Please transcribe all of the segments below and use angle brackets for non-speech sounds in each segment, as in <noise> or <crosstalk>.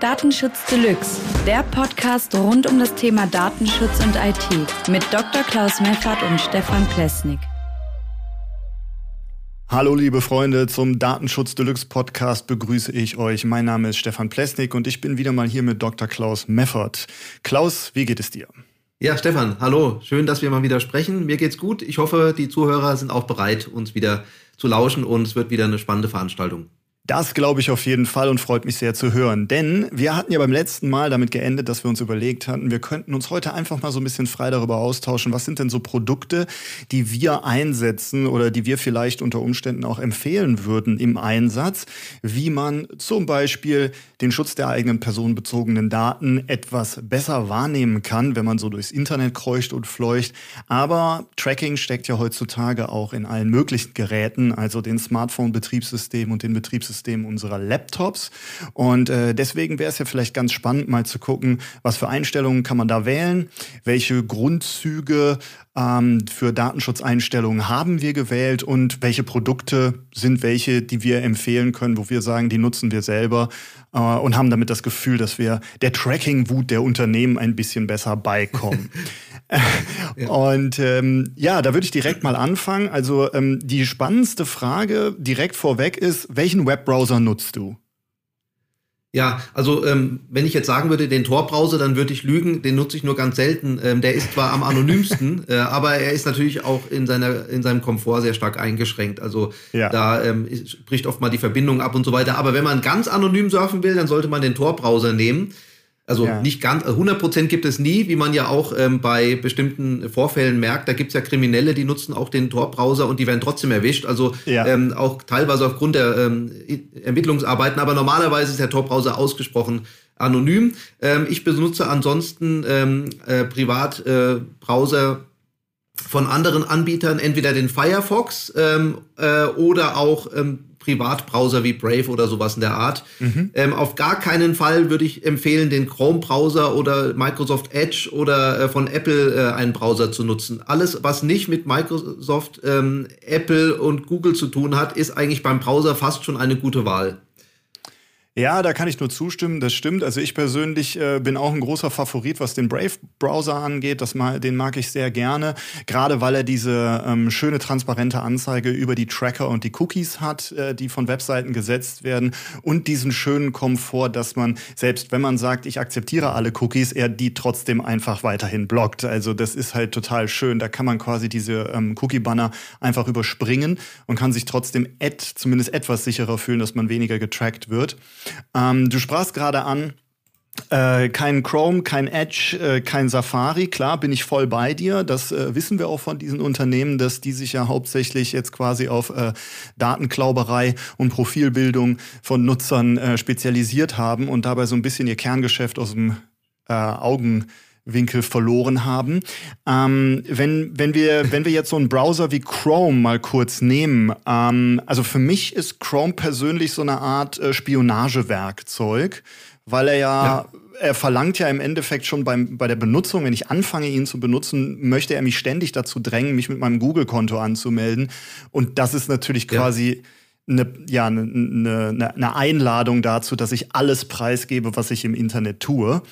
Datenschutz Deluxe, der Podcast rund um das Thema Datenschutz und IT mit Dr. Klaus Meffert und Stefan Plesnik. Hallo liebe Freunde, zum Datenschutz Deluxe Podcast begrüße ich euch. Mein Name ist Stefan Plesnik und ich bin wieder mal hier mit Dr. Klaus Meffert. Klaus, wie geht es dir? Ja, Stefan, hallo. Schön, dass wir mal wieder sprechen. Mir geht's gut. Ich hoffe, die Zuhörer sind auch bereit, uns wieder zu lauschen und es wird wieder eine spannende Veranstaltung. Das glaube ich auf jeden Fall und freut mich sehr zu hören. Denn wir hatten ja beim letzten Mal damit geendet, dass wir uns überlegt hatten, wir könnten uns heute einfach mal so ein bisschen frei darüber austauschen, was sind denn so Produkte, die wir einsetzen oder die wir vielleicht unter Umständen auch empfehlen würden im Einsatz, wie man zum Beispiel den Schutz der eigenen personenbezogenen Daten etwas besser wahrnehmen kann, wenn man so durchs Internet kreucht und fleucht. Aber Tracking steckt ja heutzutage auch in allen möglichen Geräten, also den Smartphone-Betriebssystemen und den Betriebssystemen Betriebssystem unserer Laptops. Und äh, deswegen wäre es ja vielleicht ganz spannend, mal zu gucken, was für Einstellungen kann man da wählen, welche Grundzüge ähm, für Datenschutzeinstellungen haben wir gewählt? Und welche Produkte sind welche, die wir empfehlen können, wo wir sagen, die nutzen wir selber äh, und haben damit das Gefühl, dass wir der Tracking-Wut der Unternehmen ein bisschen besser beikommen. <laughs> ja. Und ähm, ja, da würde ich direkt mal anfangen. Also ähm, die spannendste Frage direkt vorweg ist, welchen Webbrowser nutzt du? Ja, also ähm, wenn ich jetzt sagen würde, den Tor-Browser, dann würde ich lügen, den nutze ich nur ganz selten. Ähm, der ist zwar am anonymsten, <laughs> äh, aber er ist natürlich auch in, seiner, in seinem Komfort sehr stark eingeschränkt. Also ja. da ähm, bricht oft mal die Verbindung ab und so weiter. Aber wenn man ganz anonym surfen will, dann sollte man den Tor-Browser nehmen. Also ja. nicht ganz, 100% äh, gibt es nie, wie man ja auch ähm, bei bestimmten Vorfällen merkt. Da gibt es ja Kriminelle, die nutzen auch den Tor-Browser und die werden trotzdem erwischt. Also ja. ähm, auch teilweise aufgrund der ähm, Ermittlungsarbeiten. Aber normalerweise ist der Tor-Browser ausgesprochen anonym. Ähm, ich benutze ansonsten ähm, äh, Privatbrowser äh, von anderen Anbietern, entweder den Firefox ähm, äh, oder auch Privatbrowser wie Brave oder sowas in der Art. Mhm. Ähm, auf gar keinen Fall würde ich empfehlen, den Chrome-Browser oder Microsoft Edge oder äh, von Apple äh, einen Browser zu nutzen. Alles, was nicht mit Microsoft, ähm, Apple und Google zu tun hat, ist eigentlich beim Browser fast schon eine gute Wahl. Ja, da kann ich nur zustimmen, das stimmt. Also ich persönlich äh, bin auch ein großer Favorit, was den Brave-Browser angeht. Das mal, den mag ich sehr gerne, gerade weil er diese ähm, schöne transparente Anzeige über die Tracker und die Cookies hat, äh, die von Webseiten gesetzt werden und diesen schönen Komfort, dass man, selbst wenn man sagt, ich akzeptiere alle Cookies, er die trotzdem einfach weiterhin blockt. Also das ist halt total schön. Da kann man quasi diese ähm, Cookie-Banner einfach überspringen und kann sich trotzdem et, zumindest etwas sicherer fühlen, dass man weniger getrackt wird. Ähm, du sprachst gerade an, äh, kein Chrome, kein Edge, äh, kein Safari. Klar, bin ich voll bei dir. Das äh, wissen wir auch von diesen Unternehmen, dass die sich ja hauptsächlich jetzt quasi auf äh, Datenklauberei und Profilbildung von Nutzern äh, spezialisiert haben und dabei so ein bisschen ihr Kerngeschäft aus dem äh, Augen Winkel verloren haben. Ähm, wenn, wenn, wir, wenn wir jetzt so einen Browser wie Chrome mal kurz nehmen, ähm, also für mich ist Chrome persönlich so eine Art äh, Spionagewerkzeug, weil er ja, ja er verlangt ja im Endeffekt schon beim, bei der Benutzung, wenn ich anfange, ihn zu benutzen, möchte er mich ständig dazu drängen, mich mit meinem Google-Konto anzumelden. Und das ist natürlich quasi ja eine, ja, eine, eine, eine Einladung dazu, dass ich alles preisgebe, was ich im Internet tue.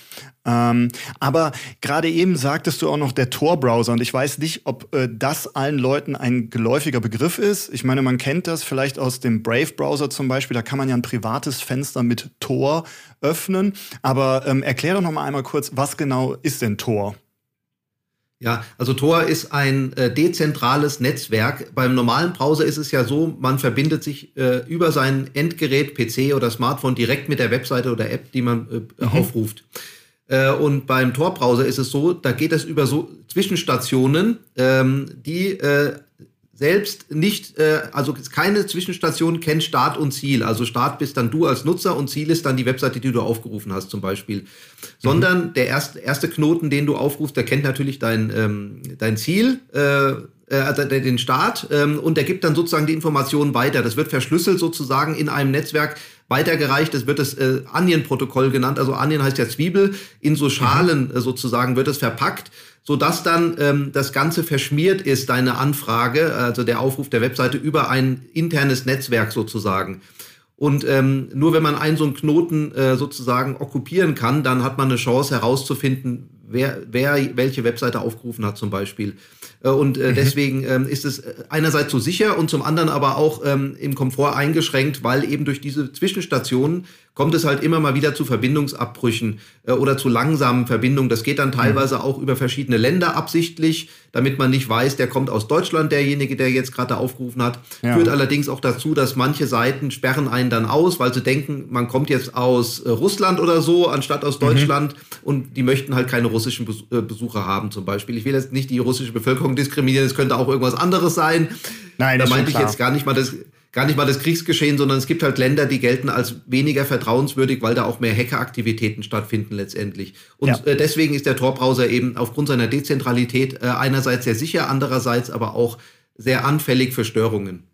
Ähm, aber gerade eben sagtest du auch noch der Tor-Browser und ich weiß nicht, ob äh, das allen Leuten ein geläufiger Begriff ist. Ich meine, man kennt das vielleicht aus dem Brave-Browser zum Beispiel. Da kann man ja ein privates Fenster mit Tor öffnen. Aber ähm, erklär doch noch mal einmal kurz, was genau ist denn Tor? Ja, also Tor ist ein äh, dezentrales Netzwerk. Beim normalen Browser ist es ja so, man verbindet sich äh, über sein Endgerät, PC oder Smartphone direkt mit der Webseite oder App, die man äh, mhm. aufruft. Äh, und beim Tor-Browser ist es so, da geht es über so Zwischenstationen, ähm, die äh, selbst nicht, äh, also keine Zwischenstation kennt Start und Ziel. Also Start bist dann du als Nutzer und Ziel ist dann die Webseite, die du aufgerufen hast zum Beispiel. Mhm. Sondern der erste, erste Knoten, den du aufrufst, der kennt natürlich dein, ähm, dein Ziel, äh, äh, den Start ähm, und der gibt dann sozusagen die Informationen weiter. Das wird verschlüsselt sozusagen in einem Netzwerk weitergereicht. Das wird das äh, Onion-Protokoll genannt. Also Onion heißt ja Zwiebel. In so Schalen äh, sozusagen wird es verpackt so dass dann ähm, das Ganze verschmiert ist, deine Anfrage, also der Aufruf der Webseite über ein internes Netzwerk sozusagen. Und ähm, nur wenn man einen so einen Knoten äh, sozusagen okkupieren kann, dann hat man eine Chance herauszufinden, wer, wer welche Webseite aufgerufen hat zum Beispiel. Äh, und äh, mhm. deswegen ähm, ist es äh, einerseits so sicher und zum anderen aber auch ähm, im Komfort eingeschränkt, weil eben durch diese Zwischenstationen kommt es halt immer mal wieder zu Verbindungsabbrüchen äh, oder zu langsamen Verbindungen. Das geht dann teilweise mhm. auch über verschiedene Länder absichtlich, damit man nicht weiß, der kommt aus Deutschland, derjenige, der jetzt gerade aufgerufen hat. Ja. Führt allerdings auch dazu, dass manche Seiten sperren einen dann aus, weil sie denken, man kommt jetzt aus äh, Russland oder so, anstatt aus mhm. Deutschland. Mhm. Und die möchten halt keine russischen äh, Besucher haben zum Beispiel. Ich will jetzt nicht die russische Bevölkerung diskriminieren, es könnte auch irgendwas anderes sein. Nein, das da meinte ich jetzt gar nicht mal das gar nicht mal das Kriegsgeschehen, sondern es gibt halt Länder, die gelten als weniger vertrauenswürdig, weil da auch mehr Hackeraktivitäten stattfinden letztendlich. Und ja. äh, deswegen ist der Tor-Browser eben aufgrund seiner Dezentralität äh, einerseits sehr sicher, andererseits aber auch sehr anfällig für Störungen.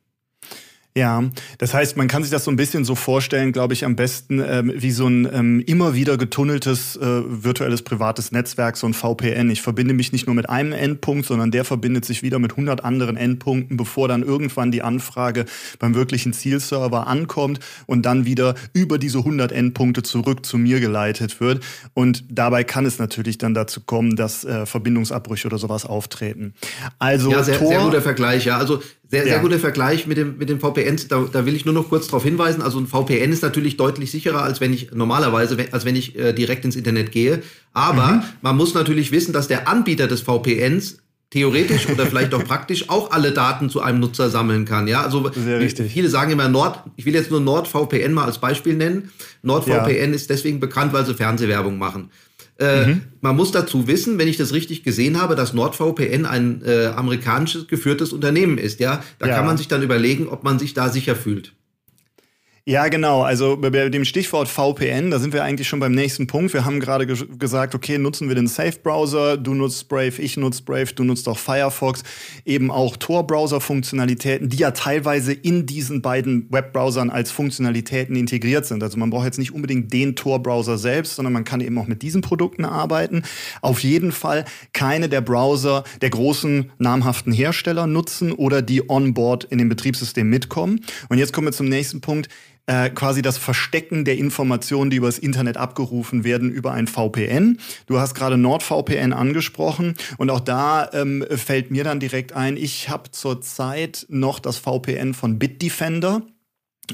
Ja, das heißt, man kann sich das so ein bisschen so vorstellen, glaube ich, am besten ähm, wie so ein ähm, immer wieder getunneltes äh, virtuelles privates Netzwerk, so ein VPN. Ich verbinde mich nicht nur mit einem Endpunkt, sondern der verbindet sich wieder mit 100 anderen Endpunkten, bevor dann irgendwann die Anfrage beim wirklichen Zielserver ankommt und dann wieder über diese 100 Endpunkte zurück zu mir geleitet wird. Und dabei kann es natürlich dann dazu kommen, dass äh, Verbindungsabbrüche oder sowas auftreten. Also ja, sehr, Tor, sehr guter Vergleich. Ja, also sehr, sehr ja. guter Vergleich mit dem, mit dem VPN. Da, da will ich nur noch kurz darauf hinweisen. Also ein VPN ist natürlich deutlich sicherer, als wenn ich normalerweise, als wenn ich äh, direkt ins Internet gehe. Aber mhm. man muss natürlich wissen, dass der Anbieter des VPNs theoretisch oder vielleicht auch praktisch <laughs> auch alle Daten zu einem Nutzer sammeln kann. Ja, also Sehr richtig. viele sagen immer Nord, ich will jetzt nur NordVPN mal als Beispiel nennen. NordVPN ja. ist deswegen bekannt, weil sie Fernsehwerbung machen. Äh, mhm. Man muss dazu wissen, wenn ich das richtig gesehen habe, dass NordVPN ein äh, amerikanisches geführtes Unternehmen ist. Ja, da ja. kann man sich dann überlegen, ob man sich da sicher fühlt. Ja, genau. Also bei dem Stichwort VPN, da sind wir eigentlich schon beim nächsten Punkt. Wir haben gerade ge gesagt, okay, nutzen wir den Safe-Browser, du nutzt Brave, ich nutze Brave, du nutzt auch Firefox, eben auch Tor-Browser-Funktionalitäten, die ja teilweise in diesen beiden Webbrowsern als Funktionalitäten integriert sind. Also man braucht jetzt nicht unbedingt den Tor-Browser selbst, sondern man kann eben auch mit diesen Produkten arbeiten. Auf jeden Fall keine der Browser der großen namhaften Hersteller nutzen oder die onboard in dem Betriebssystem mitkommen. Und jetzt kommen wir zum nächsten Punkt äh, quasi das Verstecken der Informationen, die übers Internet abgerufen werden, über ein VPN. Du hast gerade NordVPN angesprochen und auch da ähm, fällt mir dann direkt ein, ich habe zurzeit noch das VPN von Bitdefender.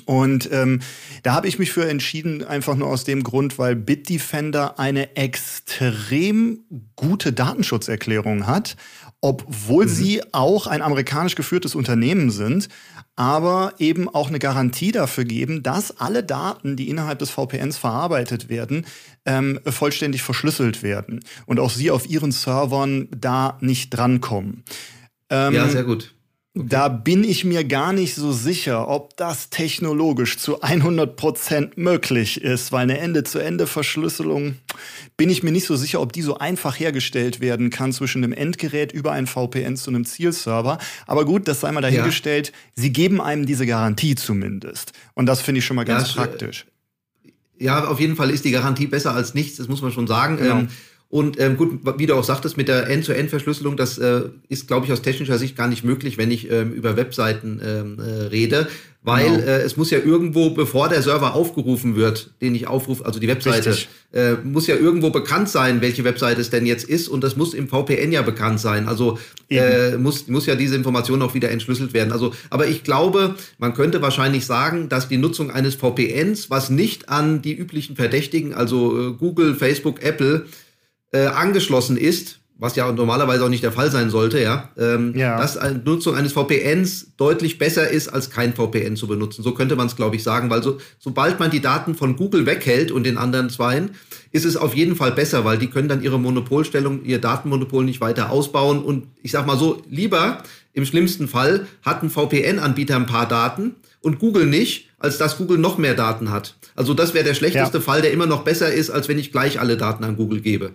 Und ähm, da habe ich mich für entschieden, einfach nur aus dem Grund, weil Bitdefender eine extrem gute Datenschutzerklärung hat, obwohl mhm. sie auch ein amerikanisch geführtes Unternehmen sind aber eben auch eine Garantie dafür geben, dass alle Daten, die innerhalb des VPNs verarbeitet werden, ähm, vollständig verschlüsselt werden und auch sie auf ihren Servern da nicht drankommen. Ähm, ja, sehr gut. Okay. Da bin ich mir gar nicht so sicher, ob das technologisch zu 100% möglich ist, weil eine Ende-zu-Ende-Verschlüsselung bin ich mir nicht so sicher, ob die so einfach hergestellt werden kann zwischen einem Endgerät über ein VPN zu einem Zielserver. Aber gut, das sei mal dahingestellt. Ja. Sie geben einem diese Garantie zumindest. Und das finde ich schon mal ganz ja, praktisch. Ja, auf jeden Fall ist die Garantie besser als nichts, das muss man schon sagen. Genau. Ähm, und ähm, gut, wie du auch sagtest, mit der End-to-End-Verschlüsselung, das äh, ist, glaube ich, aus technischer Sicht gar nicht möglich, wenn ich ähm, über Webseiten ähm, äh, rede, weil genau. äh, es muss ja irgendwo, bevor der Server aufgerufen wird, den ich aufrufe, also die Webseite, äh, muss ja irgendwo bekannt sein, welche Webseite es denn jetzt ist und das muss im VPN ja bekannt sein. Also äh, muss, muss ja diese Information auch wieder entschlüsselt werden. Also, aber ich glaube, man könnte wahrscheinlich sagen, dass die Nutzung eines VPNs, was nicht an die üblichen Verdächtigen, also äh, Google, Facebook, Apple, äh, angeschlossen ist, was ja normalerweise auch nicht der Fall sein sollte, ja, ähm, ja. dass eine Nutzung eines VPNs deutlich besser ist, als kein VPN zu benutzen. So könnte man es, glaube ich, sagen, weil so, sobald man die Daten von Google weghält und den anderen zweien, ist es auf jeden Fall besser, weil die können dann ihre Monopolstellung, ihr Datenmonopol nicht weiter ausbauen. Und ich sag mal so, lieber im schlimmsten Fall hat ein VPN-Anbieter ein paar Daten und Google nicht, als dass Google noch mehr Daten hat. Also das wäre der schlechteste ja. Fall, der immer noch besser ist, als wenn ich gleich alle Daten an Google gebe.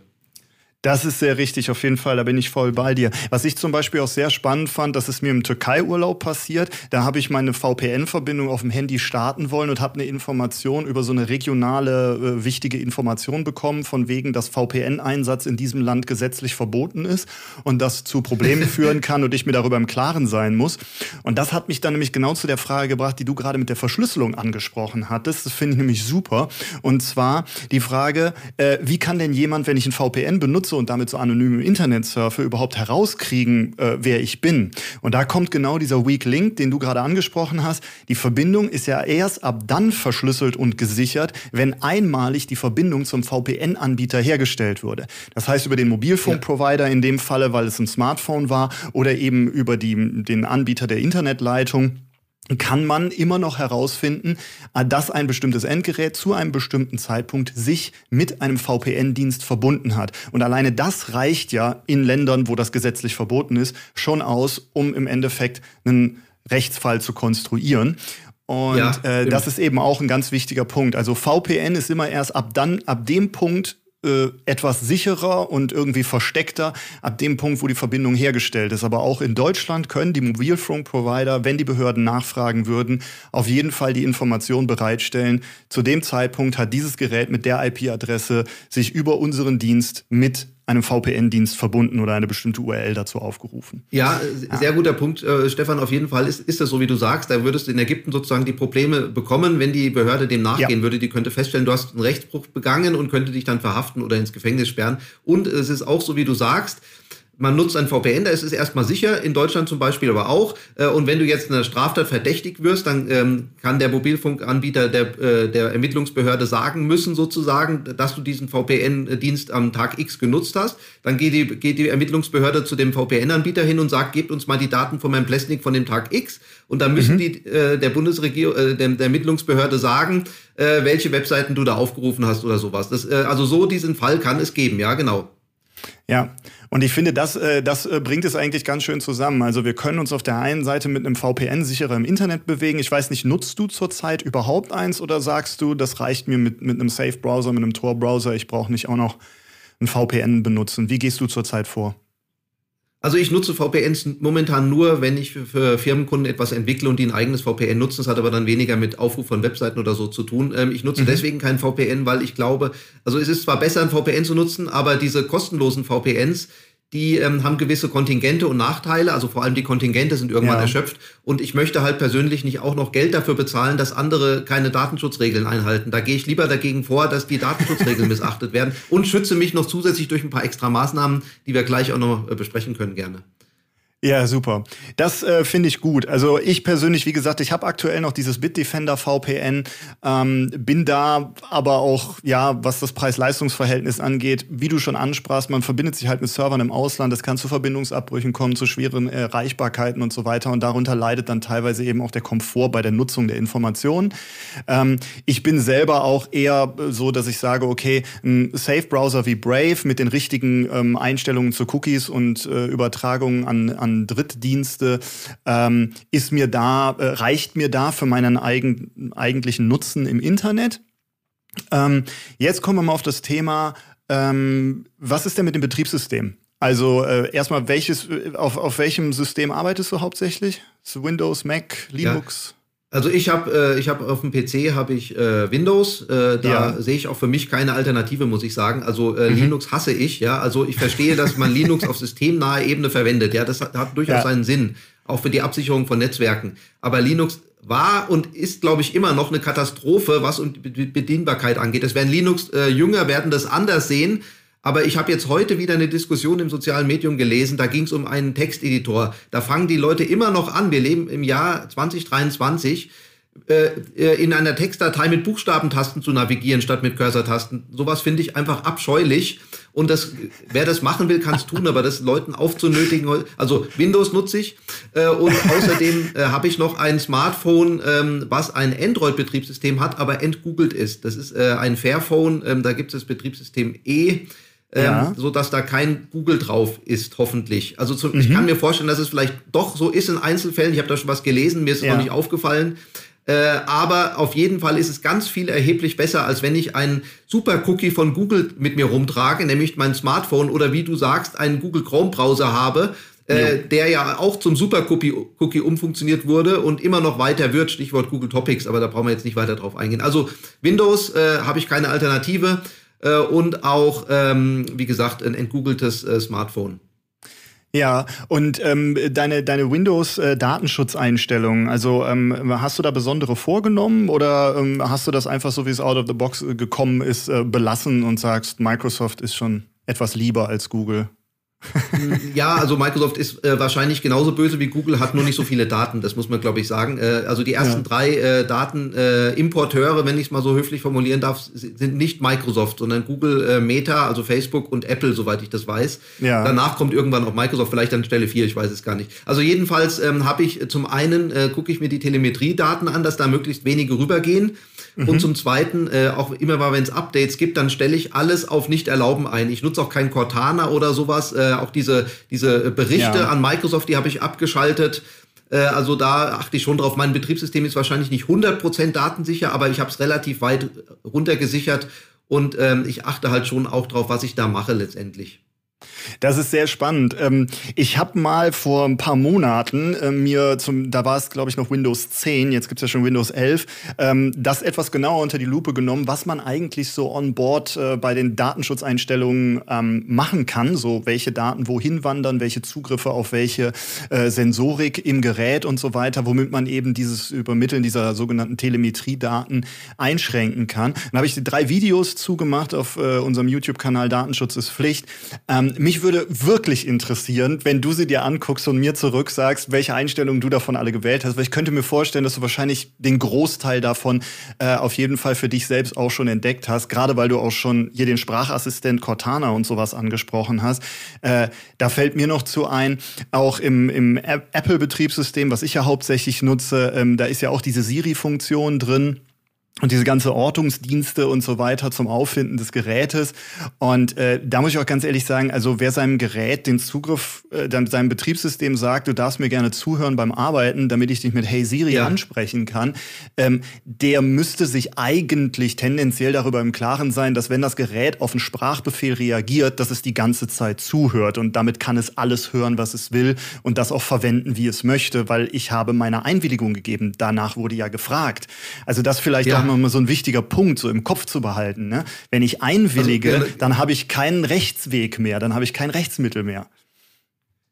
Das ist sehr richtig, auf jeden Fall. Da bin ich voll bei dir. Was ich zum Beispiel auch sehr spannend fand, das ist mir im Türkei-Urlaub passiert. Da habe ich meine VPN-Verbindung auf dem Handy starten wollen und habe eine Information über so eine regionale äh, wichtige Information bekommen, von wegen, dass VPN-Einsatz in diesem Land gesetzlich verboten ist und das zu Problemen <laughs> führen kann und ich mir darüber im Klaren sein muss. Und das hat mich dann nämlich genau zu der Frage gebracht, die du gerade mit der Verschlüsselung angesprochen hattest. Das finde ich nämlich super. Und zwar die Frage, äh, wie kann denn jemand, wenn ich ein VPN benutze, und damit so anonym im Internet surfe, überhaupt herauskriegen, äh, wer ich bin. Und da kommt genau dieser Weak Link, den du gerade angesprochen hast. Die Verbindung ist ja erst ab dann verschlüsselt und gesichert, wenn einmalig die Verbindung zum VPN-Anbieter hergestellt wurde. Das heißt über den Mobilfunkprovider in dem Falle, weil es ein Smartphone war, oder eben über die, den Anbieter der Internetleitung kann man immer noch herausfinden, äh, dass ein bestimmtes Endgerät zu einem bestimmten Zeitpunkt sich mit einem VPN-Dienst verbunden hat. Und alleine das reicht ja in Ländern, wo das gesetzlich verboten ist, schon aus, um im Endeffekt einen Rechtsfall zu konstruieren. Und ja, äh, das ist eben auch ein ganz wichtiger Punkt. Also VPN ist immer erst ab dann, ab dem Punkt äh, etwas sicherer und irgendwie versteckter ab dem Punkt, wo die Verbindung hergestellt ist. Aber auch in Deutschland können die Mobilfunkprovider, wenn die Behörden nachfragen würden, auf jeden Fall die Information bereitstellen. Zu dem Zeitpunkt hat dieses Gerät mit der IP-Adresse sich über unseren Dienst mit einem VPN-Dienst verbunden oder eine bestimmte URL dazu aufgerufen. Ja, sehr guter Punkt, äh, Stefan. Auf jeden Fall ist, ist das so, wie du sagst. Da würdest du in Ägypten sozusagen die Probleme bekommen, wenn die Behörde dem nachgehen ja. würde. Die könnte feststellen, du hast einen Rechtsbruch begangen und könnte dich dann verhaften oder ins Gefängnis sperren. Und es ist auch so, wie du sagst, man nutzt ein VPN, da ist es erstmal sicher, in Deutschland zum Beispiel aber auch. Äh, und wenn du jetzt in einer Straftat verdächtigt wirst, dann ähm, kann der Mobilfunkanbieter der, äh, der Ermittlungsbehörde sagen müssen, sozusagen, dass du diesen VPN-Dienst am Tag X genutzt hast. Dann geht die, geht die Ermittlungsbehörde zu dem VPN-Anbieter hin und sagt, gebt uns mal die Daten von meinem Plessnik von dem Tag X. Und dann müssen mhm. die äh, der Bundesregierung, äh, der, der Ermittlungsbehörde sagen, äh, welche Webseiten du da aufgerufen hast oder sowas. Das, äh, also so diesen Fall kann es geben, ja, genau. Ja, und ich finde, das, äh, das äh, bringt es eigentlich ganz schön zusammen. Also wir können uns auf der einen Seite mit einem VPN sicherer im Internet bewegen. Ich weiß nicht, nutzt du zurzeit überhaupt eins oder sagst du, das reicht mir mit, mit einem Safe-Browser, mit einem Tor-Browser, ich brauche nicht auch noch ein VPN benutzen. Wie gehst du zurzeit vor? Also ich nutze VPNs momentan nur, wenn ich für Firmenkunden etwas entwickle und die ein eigenes VPN nutzen. Das hat aber dann weniger mit Aufruf von Webseiten oder so zu tun. Ähm, ich nutze mhm. deswegen kein VPN, weil ich glaube, also es ist zwar besser, ein VPN zu nutzen, aber diese kostenlosen VPNs, die ähm, haben gewisse Kontingente und Nachteile, also vor allem die Kontingente sind irgendwann ja. erschöpft. Und ich möchte halt persönlich nicht auch noch Geld dafür bezahlen, dass andere keine Datenschutzregeln einhalten. Da gehe ich lieber dagegen vor, dass die Datenschutzregeln <laughs> missachtet werden und schütze mich noch zusätzlich durch ein paar extra Maßnahmen, die wir gleich auch noch äh, besprechen können gerne. Ja, super. Das äh, finde ich gut. Also ich persönlich, wie gesagt, ich habe aktuell noch dieses Bitdefender VPN, ähm, bin da aber auch, ja, was das Preis-Leistungs-Verhältnis angeht, wie du schon ansprachst, man verbindet sich halt mit Servern im Ausland, es kann zu Verbindungsabbrüchen kommen, zu schweren Erreichbarkeiten und so weiter und darunter leidet dann teilweise eben auch der Komfort bei der Nutzung der Informationen. Ähm, ich bin selber auch eher so, dass ich sage, okay, ein Safe-Browser wie Brave mit den richtigen ähm, Einstellungen zu Cookies und äh, Übertragungen an, an Drittdienste, ähm, ist mir da, äh, reicht mir da für meinen eigen, eigentlichen Nutzen im Internet. Ähm, jetzt kommen wir mal auf das Thema, ähm, was ist denn mit dem Betriebssystem? Also äh, erstmal, welches, äh, auf, auf welchem System arbeitest du hauptsächlich? Windows, Mac, Linux? Ja. Also ich habe äh, ich habe auf dem PC habe ich äh, Windows, äh, da ja. sehe ich auch für mich keine Alternative, muss ich sagen. Also äh, mhm. Linux hasse ich, ja. Also ich verstehe, dass man Linux auf systemnahe Ebene verwendet, ja. Das hat, hat durchaus ja. seinen Sinn, auch für die Absicherung von Netzwerken. Aber Linux war und ist, glaube ich, immer noch eine Katastrophe, was die Bedienbarkeit angeht. Es werden Linux äh, Jünger werden das anders sehen. Aber ich habe jetzt heute wieder eine Diskussion im sozialen Medium gelesen, da ging es um einen Texteditor. Da fangen die Leute immer noch an, wir leben im Jahr 2023, äh, äh, in einer Textdatei mit Buchstabentasten zu navigieren statt mit Cursor-Tasten. Sowas finde ich einfach abscheulich. Und das, wer das machen will, kann es tun, aber das Leuten aufzunötigen, also Windows nutze ich. Äh, und außerdem äh, habe ich noch ein Smartphone, ähm, was ein Android-Betriebssystem hat, aber entgoogelt ist. Das ist äh, ein Fairphone, ähm, da gibt es das Betriebssystem E ja. ähm, so dass da kein Google drauf ist, hoffentlich. Also zu, mhm. ich kann mir vorstellen, dass es vielleicht doch so ist in Einzelfällen. Ich habe da schon was gelesen, mir ist ja. noch nicht aufgefallen. Äh, aber auf jeden Fall ist es ganz viel erheblich besser, als wenn ich einen Super Cookie von Google mit mir rumtrage, nämlich mein Smartphone oder wie du sagst, einen Google Chrome Browser habe, äh, der ja auch zum Super Cookie, Cookie umfunktioniert wurde und immer noch weiter wird. Stichwort Google Topics, aber da brauchen wir jetzt nicht weiter drauf eingehen. Also Windows äh, habe ich keine Alternative äh, und auch, ähm, wie gesagt, ein entgoogeltes äh, Smartphone. Ja, und ähm, deine, deine Windows-Datenschutzeinstellungen, also ähm, hast du da besondere vorgenommen oder ähm, hast du das einfach so, wie es out of the box äh, gekommen ist, äh, belassen und sagst, Microsoft ist schon etwas lieber als Google? <laughs> ja, also Microsoft ist äh, wahrscheinlich genauso böse wie Google, hat nur nicht so viele Daten, das muss man, glaube ich, sagen. Äh, also die ersten ja. drei äh, Datenimporteure, wenn ich es mal so höflich formulieren darf, sind nicht Microsoft, sondern Google, äh, Meta, also Facebook und Apple, soweit ich das weiß. Ja. Danach kommt irgendwann auch Microsoft, vielleicht an Stelle vier, ich weiß es gar nicht. Also jedenfalls ähm, habe ich zum einen, äh, gucke ich mir die Telemetriedaten an, dass da möglichst wenige rübergehen. Mhm. Und zum Zweiten, äh, auch immer mal, wenn es Updates gibt, dann stelle ich alles auf Nicht-Erlauben ein. Ich nutze auch kein Cortana oder sowas. Äh, auch diese, diese Berichte ja. an Microsoft, die habe ich abgeschaltet. Äh, also da achte ich schon drauf. Mein Betriebssystem ist wahrscheinlich nicht 100% datensicher, aber ich habe es relativ weit runtergesichert und ähm, ich achte halt schon auch drauf, was ich da mache letztendlich. Das ist sehr spannend. Ähm, ich habe mal vor ein paar Monaten äh, mir zum, da war es glaube ich noch Windows 10, jetzt gibt es ja schon Windows 11, ähm, das etwas genauer unter die Lupe genommen, was man eigentlich so on board äh, bei den Datenschutzeinstellungen ähm, machen kann, so welche Daten wohin wandern, welche Zugriffe auf welche äh, Sensorik im Gerät und so weiter, womit man eben dieses Übermitteln dieser sogenannten Telemetriedaten einschränken kann. Dann habe ich drei Videos zugemacht auf unserem YouTube-Kanal Datenschutz ist Pflicht. mich würde wirklich interessieren, wenn du sie dir anguckst und mir zurück sagst, welche Einstellungen du davon alle gewählt hast. Weil ich könnte mir vorstellen, dass du wahrscheinlich den Großteil davon äh, auf jeden Fall für dich selbst auch schon entdeckt hast. Gerade weil du auch schon hier den Sprachassistent Cortana und sowas angesprochen hast. Äh, da fällt mir noch zu ein, auch im, im Apple-Betriebssystem, was ich ja hauptsächlich nutze, ähm, da ist ja auch diese Siri-Funktion drin und diese ganze Ortungsdienste und so weiter zum Auffinden des Gerätes. Und äh, da muss ich auch ganz ehrlich sagen, also wer seinem Gerät den Zugriff, äh, seinem Betriebssystem sagt, du darfst mir gerne zuhören beim Arbeiten, damit ich dich mit Hey Siri ja. ansprechen kann, ähm, der müsste sich eigentlich tendenziell darüber im Klaren sein, dass wenn das Gerät auf einen Sprachbefehl reagiert, dass es die ganze Zeit zuhört und damit kann es alles hören, was es will und das auch verwenden, wie es möchte, weil ich habe meine Einwilligung gegeben. Danach wurde ja gefragt. Also das vielleicht ja mal so ein wichtiger Punkt, so im Kopf zu behalten. Ne? Wenn ich einwillige, also, dann habe ich keinen Rechtsweg mehr, dann habe ich kein Rechtsmittel mehr.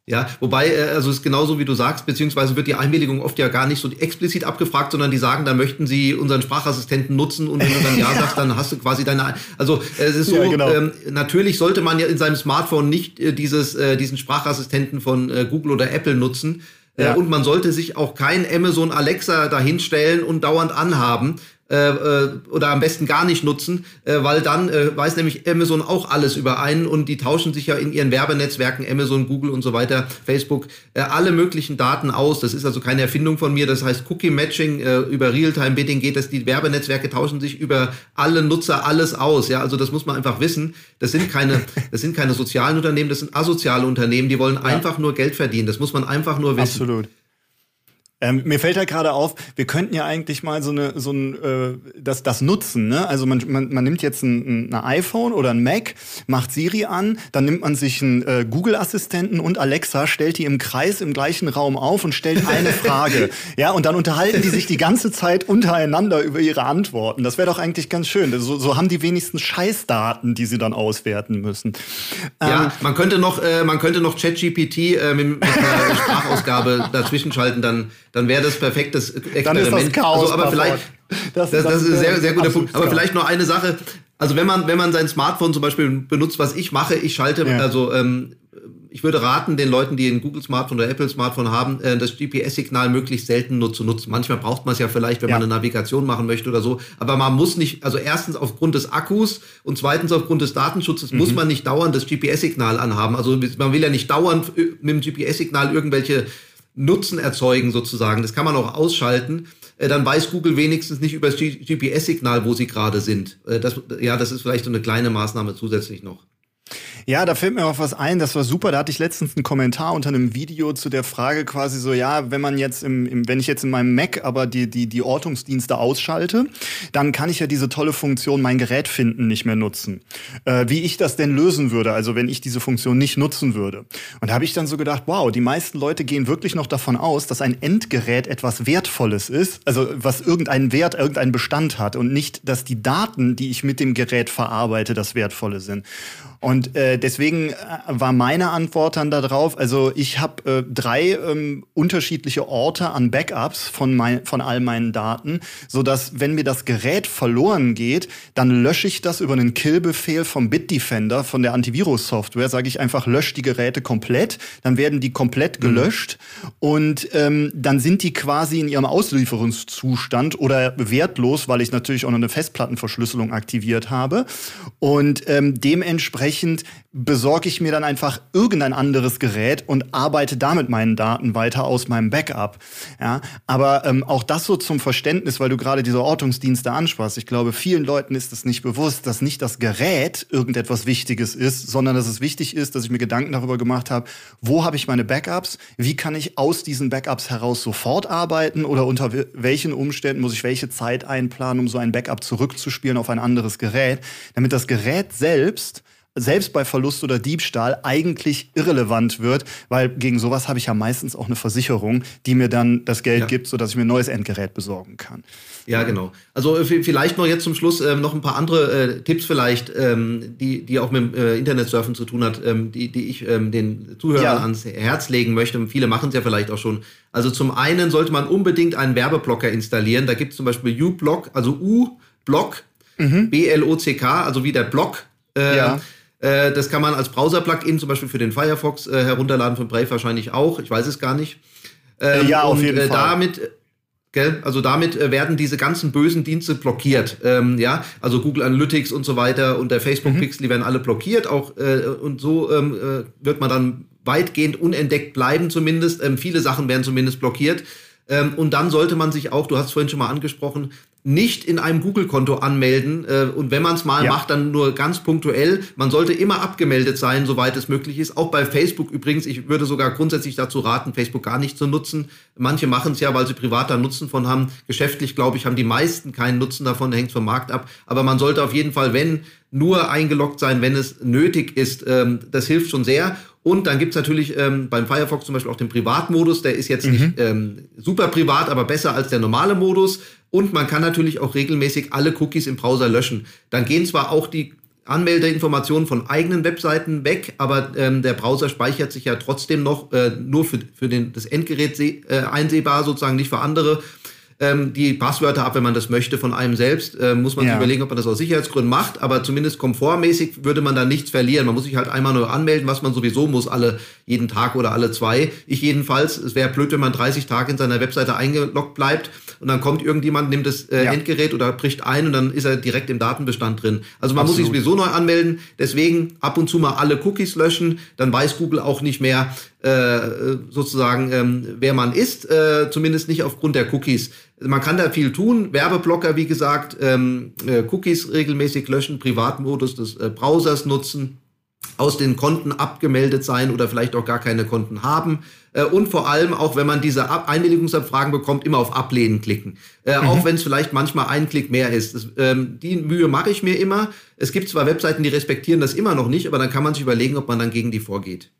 Ja, wobei, äh, also es ist genauso wie du sagst, beziehungsweise wird die Einwilligung oft ja gar nicht so explizit abgefragt, sondern die sagen, da möchten sie unseren Sprachassistenten nutzen und wenn du dann <laughs> Ja sagst, dann hast du quasi deine, also es ist so, ja, genau. ähm, natürlich sollte man ja in seinem Smartphone nicht äh, dieses, äh, diesen Sprachassistenten von äh, Google oder Apple nutzen, ja. Und man sollte sich auch kein Amazon Alexa dahinstellen und dauernd anhaben, äh, äh, oder am besten gar nicht nutzen, äh, weil dann äh, weiß nämlich Amazon auch alles über einen und die tauschen sich ja in ihren Werbenetzwerken, Amazon, Google und so weiter, Facebook, äh, alle möglichen Daten aus. Das ist also keine Erfindung von mir. Das heißt Cookie-Matching äh, über Realtime-Bidding geht das. Die Werbenetzwerke tauschen sich über alle Nutzer alles aus. Ja, also das muss man einfach wissen. Das sind keine, <laughs> das sind keine sozialen Unternehmen, das sind asoziale Unternehmen. Die wollen ja. einfach nur Geld verdienen. Das muss man einfach nur wissen. Absolut. Ähm, mir fällt halt gerade auf, wir könnten ja eigentlich mal so eine so ein äh, das das nutzen, ne? Also man, man, man nimmt jetzt ein, ein iPhone oder ein Mac, macht Siri an, dann nimmt man sich einen äh, Google Assistenten und Alexa, stellt die im Kreis im gleichen Raum auf und stellt eine <laughs> Frage. ja, und dann unterhalten die sich die ganze Zeit untereinander über ihre Antworten. Das wäre doch eigentlich ganz schön. So, so haben die wenigstens Scheißdaten, die sie dann auswerten müssen. Ja, ähm, man könnte noch äh, man könnte noch ChatGPT äh, mit, mit einer <laughs> Sprachausgabe dazwischen schalten, dann dann wäre das perfektes Experiment. Dann ist das Chaos, also, aber vielleicht, das, das, das, ist ein sehr, sehr guter Punkt. Aber vielleicht noch eine Sache. Also wenn man, wenn man sein Smartphone zum Beispiel benutzt, was ich mache, ich schalte, ja. also ähm, ich würde raten, den Leuten, die ein Google-Smartphone oder Apple-Smartphone haben, äh, das GPS-Signal möglichst selten nur zu nutzen. Manchmal braucht man es ja vielleicht, wenn ja. man eine Navigation machen möchte oder so. Aber man muss nicht, also erstens aufgrund des Akkus und zweitens aufgrund des Datenschutzes mhm. muss man nicht dauernd das GPS-Signal anhaben. Also man will ja nicht dauernd mit dem GPS-Signal irgendwelche Nutzen erzeugen sozusagen. Das kann man auch ausschalten. Äh, dann weiß Google wenigstens nicht über das GPS-Signal, wo sie gerade sind. Äh, das, ja, das ist vielleicht so eine kleine Maßnahme zusätzlich noch. Ja, da fällt mir auch was ein, das war super. Da hatte ich letztens einen Kommentar unter einem Video zu der Frage quasi so, ja, wenn man jetzt im, im wenn ich jetzt in meinem Mac aber die, die, die Ortungsdienste ausschalte, dann kann ich ja diese tolle Funktion mein Gerät finden nicht mehr nutzen. Äh, wie ich das denn lösen würde, also wenn ich diese Funktion nicht nutzen würde. Und da habe ich dann so gedacht, wow, die meisten Leute gehen wirklich noch davon aus, dass ein Endgerät etwas Wertvolles ist, also was irgendeinen Wert, irgendeinen Bestand hat und nicht, dass die Daten, die ich mit dem Gerät verarbeite, das Wertvolle sind. Und äh, deswegen äh, war meine Antwort dann darauf, also ich habe äh, drei ähm, unterschiedliche Orte an Backups von, mein, von all meinen Daten, so dass wenn mir das Gerät verloren geht, dann lösche ich das über einen Kill-Befehl vom Bitdefender, von der Antivirus-Software, sage ich einfach, lösche die Geräte komplett, dann werden die komplett mhm. gelöscht mhm. und ähm, dann sind die quasi in ihrem Auslieferungszustand oder wertlos, weil ich natürlich auch noch eine Festplattenverschlüsselung aktiviert habe. Und ähm, dementsprechend besorge ich mir dann einfach irgendein anderes Gerät und arbeite damit meinen Daten weiter aus meinem Backup. Ja, aber ähm, auch das so zum Verständnis, weil du gerade diese Ortungsdienste ansprachst. Ich glaube, vielen Leuten ist es nicht bewusst, dass nicht das Gerät irgendetwas Wichtiges ist, sondern dass es wichtig ist, dass ich mir Gedanken darüber gemacht habe, wo habe ich meine Backups, wie kann ich aus diesen Backups heraus sofort arbeiten oder unter welchen Umständen muss ich welche Zeit einplanen, um so ein Backup zurückzuspielen auf ein anderes Gerät, damit das Gerät selbst selbst bei Verlust oder Diebstahl eigentlich irrelevant wird, weil gegen sowas habe ich ja meistens auch eine Versicherung, die mir dann das Geld ja. gibt, sodass ich mir ein neues Endgerät besorgen kann. Ja, genau. Also äh, vielleicht noch jetzt zum Schluss äh, noch ein paar andere äh, Tipps vielleicht, ähm, die, die auch mit äh, Internetsurfen zu tun hat, ähm, die, die ich ähm, den Zuhörern ja. ans Herz legen möchte. Viele machen es ja vielleicht auch schon. Also zum einen sollte man unbedingt einen Werbeblocker installieren. Da gibt es zum Beispiel uBlock, also U-Block, mhm. B-L-O-C-K, also wie der Block. Äh, ja das kann man als Browser-Plugin zum Beispiel für den Firefox äh, herunterladen, von Brave wahrscheinlich auch. Ich weiß es gar nicht. Ähm, ja, auf jeden und, äh, Fall. Damit? Also damit äh, werden diese ganzen bösen Dienste blockiert. Ähm, ja, also Google Analytics und so weiter und der Facebook Pixel, mhm. die werden alle blockiert. Auch äh, und so ähm, äh, wird man dann weitgehend unentdeckt bleiben zumindest. Ähm, viele Sachen werden zumindest blockiert. Ähm, und dann sollte man sich auch, du hast es vorhin schon mal angesprochen, nicht in einem Google-Konto anmelden. Äh, und wenn man es mal ja. macht, dann nur ganz punktuell. Man sollte immer abgemeldet sein, soweit es möglich ist. Auch bei Facebook übrigens. Ich würde sogar grundsätzlich dazu raten, Facebook gar nicht zu nutzen. Manche machen es ja, weil sie privat da Nutzen von haben. Geschäftlich, glaube ich, haben die meisten keinen Nutzen davon. Da hängt vom Markt ab. Aber man sollte auf jeden Fall, wenn, nur eingeloggt sein, wenn es nötig ist. Ähm, das hilft schon sehr. Und dann gibt's natürlich ähm, beim Firefox zum Beispiel auch den Privatmodus. Der ist jetzt mhm. nicht ähm, super privat, aber besser als der normale Modus. Und man kann natürlich auch regelmäßig alle Cookies im Browser löschen. Dann gehen zwar auch die Anmeldeinformationen von eigenen Webseiten weg, aber ähm, der Browser speichert sich ja trotzdem noch äh, nur für, für den, das Endgerät äh, einsehbar, sozusagen nicht für andere ähm, die Passwörter ab, wenn man das möchte, von einem selbst. Äh, muss man ja. sich überlegen, ob man das aus Sicherheitsgründen macht, aber zumindest komfortmäßig würde man da nichts verlieren. Man muss sich halt einmal nur anmelden, was man sowieso muss, alle jeden Tag oder alle zwei. Ich jedenfalls, es wäre blöd, wenn man 30 Tage in seiner Webseite eingeloggt bleibt und dann kommt irgendjemand, nimmt das äh, ja. Endgerät oder bricht ein und dann ist er direkt im Datenbestand drin. Also man Absolut. muss sich sowieso neu anmelden. Deswegen ab und zu mal alle Cookies löschen. Dann weiß Google auch nicht mehr äh, sozusagen, ähm, wer man ist, äh, zumindest nicht aufgrund der Cookies. Man kann da viel tun. Werbeblocker, wie gesagt, ähm, äh, Cookies regelmäßig löschen, Privatmodus des äh, Browsers nutzen, aus den Konten abgemeldet sein oder vielleicht auch gar keine Konten haben. Äh, und vor allem auch, wenn man diese Ab Einwilligungsabfragen bekommt, immer auf Ablehnen klicken. Äh, mhm. Auch wenn es vielleicht manchmal ein Klick mehr ist. Das, ähm, die Mühe mache ich mir immer. Es gibt zwar Webseiten, die respektieren das immer noch nicht, aber dann kann man sich überlegen, ob man dann gegen die vorgeht.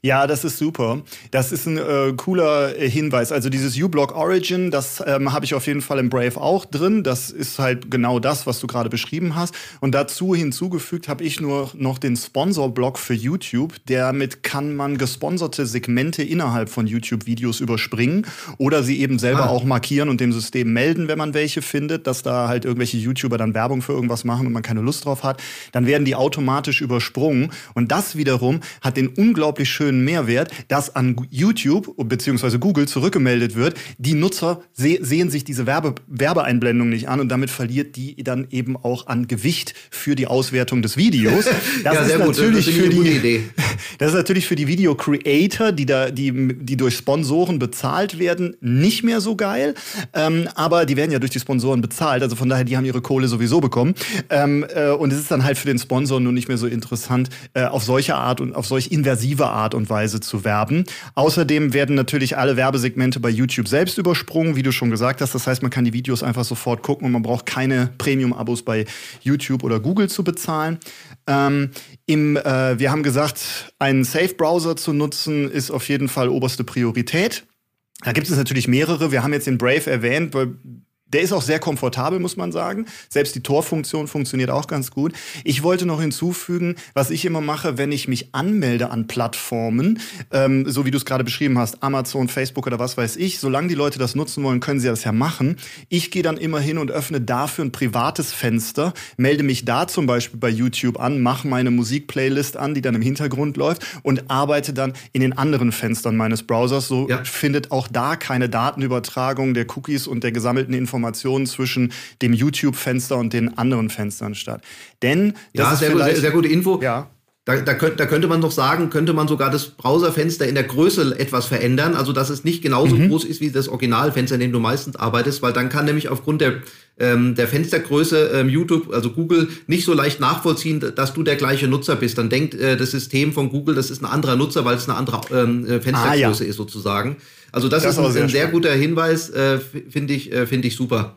Ja, das ist super. Das ist ein äh, cooler äh, Hinweis. Also dieses U-Block Origin, das ähm, habe ich auf jeden Fall im Brave auch drin. Das ist halt genau das, was du gerade beschrieben hast. Und dazu hinzugefügt habe ich nur noch den Sponsor-Block für YouTube. Damit kann man gesponserte Segmente innerhalb von YouTube-Videos überspringen oder sie eben selber ah. auch markieren und dem System melden, wenn man welche findet, dass da halt irgendwelche YouTuber dann Werbung für irgendwas machen und man keine Lust drauf hat. Dann werden die automatisch übersprungen. Und das wiederum hat den unglaublich schönen schönen Mehrwert, dass an YouTube bzw. Google zurückgemeldet wird. Die Nutzer se sehen sich diese Werbe Werbeeinblendung nicht an und damit verliert die dann eben auch an Gewicht für die Auswertung des Videos. <laughs> Das ja, ist natürlich für die <laughs> Das ist natürlich für die Video Creator, die da, die, die durch Sponsoren bezahlt werden, nicht mehr so geil. Ähm, aber die werden ja durch die Sponsoren bezahlt, also von daher, die haben ihre Kohle sowieso bekommen. Ähm, äh, und es ist dann halt für den Sponsor nur nicht mehr so interessant, äh, auf solche Art und auf solch inversive Art und Weise zu werben. Außerdem werden natürlich alle Werbesegmente bei YouTube selbst übersprungen, wie du schon gesagt hast. Das heißt, man kann die Videos einfach sofort gucken und man braucht keine Premium-Abos bei YouTube oder Google zu bezahlen. Ähm, im, äh, wir haben gesagt, einen Safe-Browser zu nutzen, ist auf jeden Fall oberste Priorität. Da gibt es natürlich mehrere. Wir haben jetzt den Brave erwähnt, weil der ist auch sehr komfortabel, muss man sagen. Selbst die Torfunktion funktioniert auch ganz gut. Ich wollte noch hinzufügen, was ich immer mache, wenn ich mich anmelde an Plattformen, ähm, so wie du es gerade beschrieben hast, Amazon, Facebook oder was weiß ich, solange die Leute das nutzen wollen, können sie das ja machen. Ich gehe dann immer hin und öffne dafür ein privates Fenster, melde mich da zum Beispiel bei YouTube an, mache meine Musikplaylist an, die dann im Hintergrund läuft und arbeite dann in den anderen Fenstern meines Browsers. So ja. findet auch da keine Datenübertragung der Cookies und der gesammelten Informationen Informationen zwischen dem YouTube-Fenster und den anderen Fenstern statt. Denn das ja, ist sehr, sehr, sehr gute Info. Ja. Da, da, könnte, da könnte man doch sagen, könnte man sogar das Browserfenster in der Größe etwas verändern, also dass es nicht genauso mhm. groß ist wie das Originalfenster, in dem du meistens arbeitest, weil dann kann nämlich aufgrund der, ähm, der Fenstergröße ähm, YouTube, also Google, nicht so leicht nachvollziehen, dass du der gleiche Nutzer bist. Dann denkt äh, das System von Google, das ist ein anderer Nutzer, weil es eine andere ähm, äh, Fenstergröße ah, ja. ist sozusagen. Also das, das ist ein, sehr, ein sehr guter Hinweis, äh, finde ich, äh, finde ich super.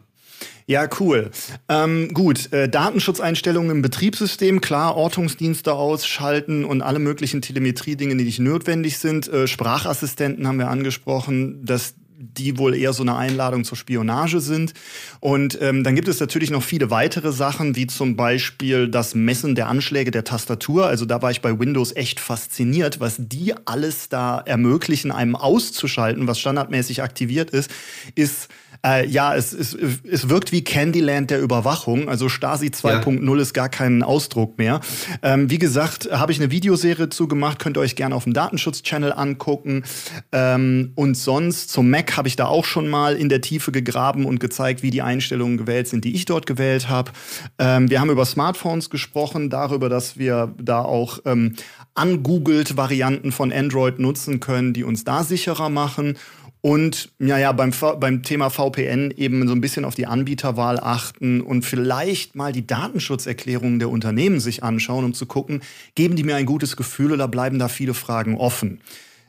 Ja, cool. Ähm, gut, äh, Datenschutzeinstellungen im Betriebssystem, klar, Ortungsdienste ausschalten und alle möglichen Telemetrie-Dinge, die nicht notwendig sind. Äh, Sprachassistenten haben wir angesprochen, dass die wohl eher so eine Einladung zur Spionage sind. Und ähm, dann gibt es natürlich noch viele weitere Sachen, wie zum Beispiel das Messen der Anschläge der Tastatur. Also da war ich bei Windows echt fasziniert, was die alles da ermöglichen, einem auszuschalten, was standardmäßig aktiviert ist, ist äh, ja, es, es, es wirkt wie Candyland der Überwachung. Also Stasi 2.0 ja. ist gar kein Ausdruck mehr. Ähm, wie gesagt, habe ich eine Videoserie zu gemacht, könnt ihr euch gerne auf dem Datenschutz-Channel angucken. Ähm, und sonst zum Mac habe ich da auch schon mal in der Tiefe gegraben und gezeigt, wie die Einstellungen gewählt sind, die ich dort gewählt habe. Ähm, wir haben über Smartphones gesprochen, darüber, dass wir da auch ähm, angoogelt Varianten von Android nutzen können, die uns da sicherer machen. Und ja, ja, beim, beim Thema VPN eben so ein bisschen auf die Anbieterwahl achten und vielleicht mal die Datenschutzerklärungen der Unternehmen sich anschauen, um zu gucken, geben die mir ein gutes Gefühl oder bleiben da viele Fragen offen?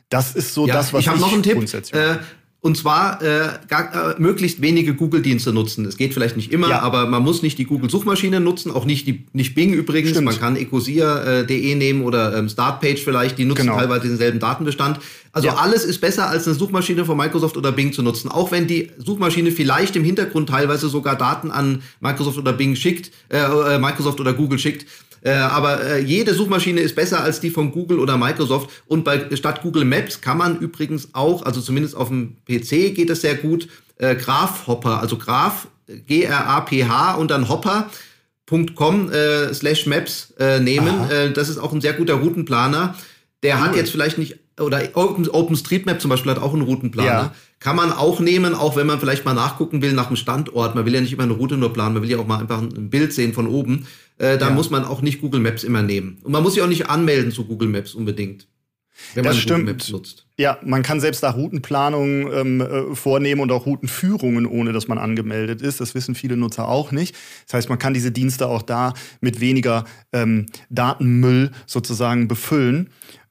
Das ist so ja, das, was ich, ich noch einen Tipp. Äh, und zwar äh, gar, äh, möglichst wenige Google-Dienste nutzen. Es geht vielleicht nicht immer, ja. aber man muss nicht die Google-Suchmaschine nutzen, auch nicht die nicht Bing übrigens. Stimmt. Man kann ecosir.de äh, nehmen oder ähm, Startpage vielleicht, die nutzen genau. teilweise denselben Datenbestand. Also ja. alles ist besser als eine Suchmaschine von Microsoft oder Bing zu nutzen, auch wenn die Suchmaschine vielleicht im Hintergrund teilweise sogar Daten an Microsoft oder Bing schickt, äh, äh Microsoft oder Google schickt. Äh, aber äh, jede Suchmaschine ist besser als die von Google oder Microsoft. Und bei statt Google Maps kann man übrigens auch, also zumindest auf dem PC geht es sehr gut, äh, Graphhopper, also Graph, G-R-A-P-H und dann Hopper.com äh, slash Maps äh, nehmen. Äh, das ist auch ein sehr guter Routenplaner. Der cool. hat jetzt vielleicht nicht oder Open, OpenStreetMap zum Beispiel hat auch einen Routenplaner. Ja. Kann man auch nehmen, auch wenn man vielleicht mal nachgucken will nach einem Standort. Man will ja nicht immer eine Route nur planen, man will ja auch mal einfach ein Bild sehen von oben. Äh, da ja. muss man auch nicht Google Maps immer nehmen. Und man muss sich auch nicht anmelden zu Google Maps unbedingt. Wenn das man stimmt. Google Maps nutzt. Ja, man kann selbst da Routenplanungen ähm, äh, vornehmen und auch Routenführungen, ohne dass man angemeldet ist. Das wissen viele Nutzer auch nicht. Das heißt, man kann diese Dienste auch da mit weniger ähm, Datenmüll sozusagen befüllen.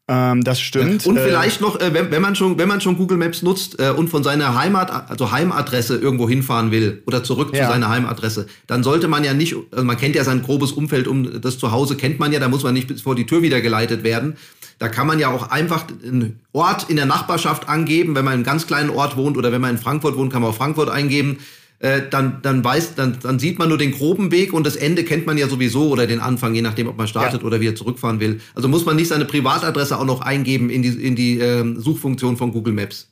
Ähm, das stimmt. Und äh, vielleicht noch, äh, wenn, wenn, man schon, wenn man schon Google Maps nutzt äh, und von seiner Heimat, also Heimadresse irgendwo hinfahren will oder zurück ja. zu seiner Heimadresse, dann sollte man ja nicht, also man kennt ja sein grobes Umfeld, um das Zuhause kennt man ja, da muss man nicht bis vor die Tür wieder geleitet werden. Da kann man ja auch einfach einen Ort in der Nachbarschaft angeben, wenn man in einem ganz kleinen Ort wohnt oder wenn man in Frankfurt wohnt, kann man auch Frankfurt eingeben äh, dann, dann weiß, dann, dann sieht man nur den groben Weg und das Ende kennt man ja sowieso oder den Anfang, je nachdem, ob man startet ja. oder wieder zurückfahren will. Also muss man nicht seine Privatadresse auch noch eingeben in die, in die ähm, Suchfunktion von Google Maps.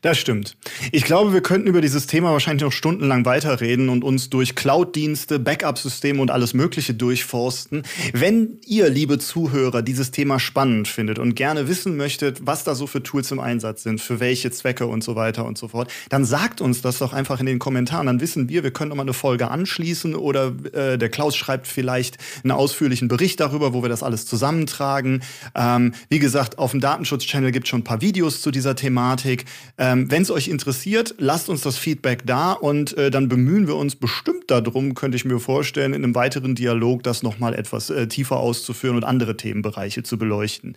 Das stimmt. Ich glaube, wir könnten über dieses Thema wahrscheinlich noch stundenlang weiterreden und uns durch Cloud-Dienste, Backup-Systeme und alles Mögliche durchforsten. Wenn ihr, liebe Zuhörer, dieses Thema spannend findet und gerne wissen möchtet, was da so für Tools im Einsatz sind, für welche Zwecke und so weiter und so fort, dann sagt uns das doch einfach in den Kommentaren. Dann wissen wir, wir können nochmal eine Folge anschließen oder äh, der Klaus schreibt vielleicht einen ausführlichen Bericht darüber, wo wir das alles zusammentragen. Ähm, wie gesagt, auf dem Datenschutz-Channel gibt es schon ein paar Videos zu dieser Thematik. Äh, ähm, Wenn es euch interessiert, lasst uns das Feedback da und äh, dann bemühen wir uns bestimmt darum, könnte ich mir vorstellen, in einem weiteren Dialog das nochmal etwas äh, tiefer auszuführen und andere Themenbereiche zu beleuchten.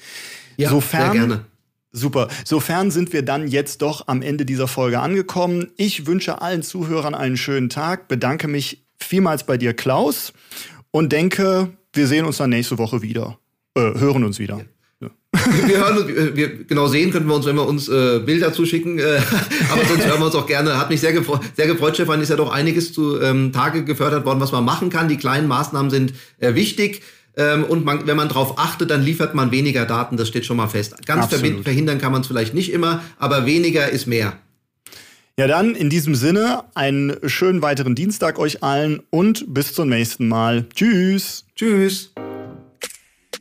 Ja, Sofern, sehr gerne. Super. Sofern sind wir dann jetzt doch am Ende dieser Folge angekommen. Ich wünsche allen Zuhörern einen schönen Tag, bedanke mich vielmals bei dir, Klaus, und denke, wir sehen uns dann nächste Woche wieder. Äh, hören uns wieder. Ja wir hören uns, wir, genau sehen könnten wir uns, wenn wir uns äh, Bilder zuschicken, äh, <laughs> aber sonst hören wir uns auch gerne. Hat mich sehr gefreut, sehr gefreut, Stefan, ist ja doch einiges zu ähm, Tage gefördert worden, was man machen kann. Die kleinen Maßnahmen sind äh, wichtig. Ähm, und man, wenn man darauf achtet, dann liefert man weniger Daten, das steht schon mal fest. Ganz verhindern kann man es vielleicht nicht immer, aber weniger ist mehr. Ja, dann in diesem Sinne einen schönen weiteren Dienstag euch allen und bis zum nächsten Mal. Tschüss. Tschüss.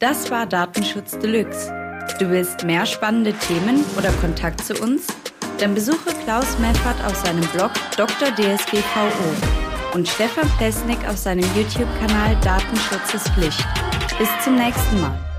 Das war Datenschutz Deluxe. Du willst mehr spannende Themen oder Kontakt zu uns? Dann besuche Klaus Meffert auf seinem Blog Dr. DSGVO und Stefan Plesnik auf seinem YouTube-Kanal Datenschutz ist Pflicht. Bis zum nächsten Mal.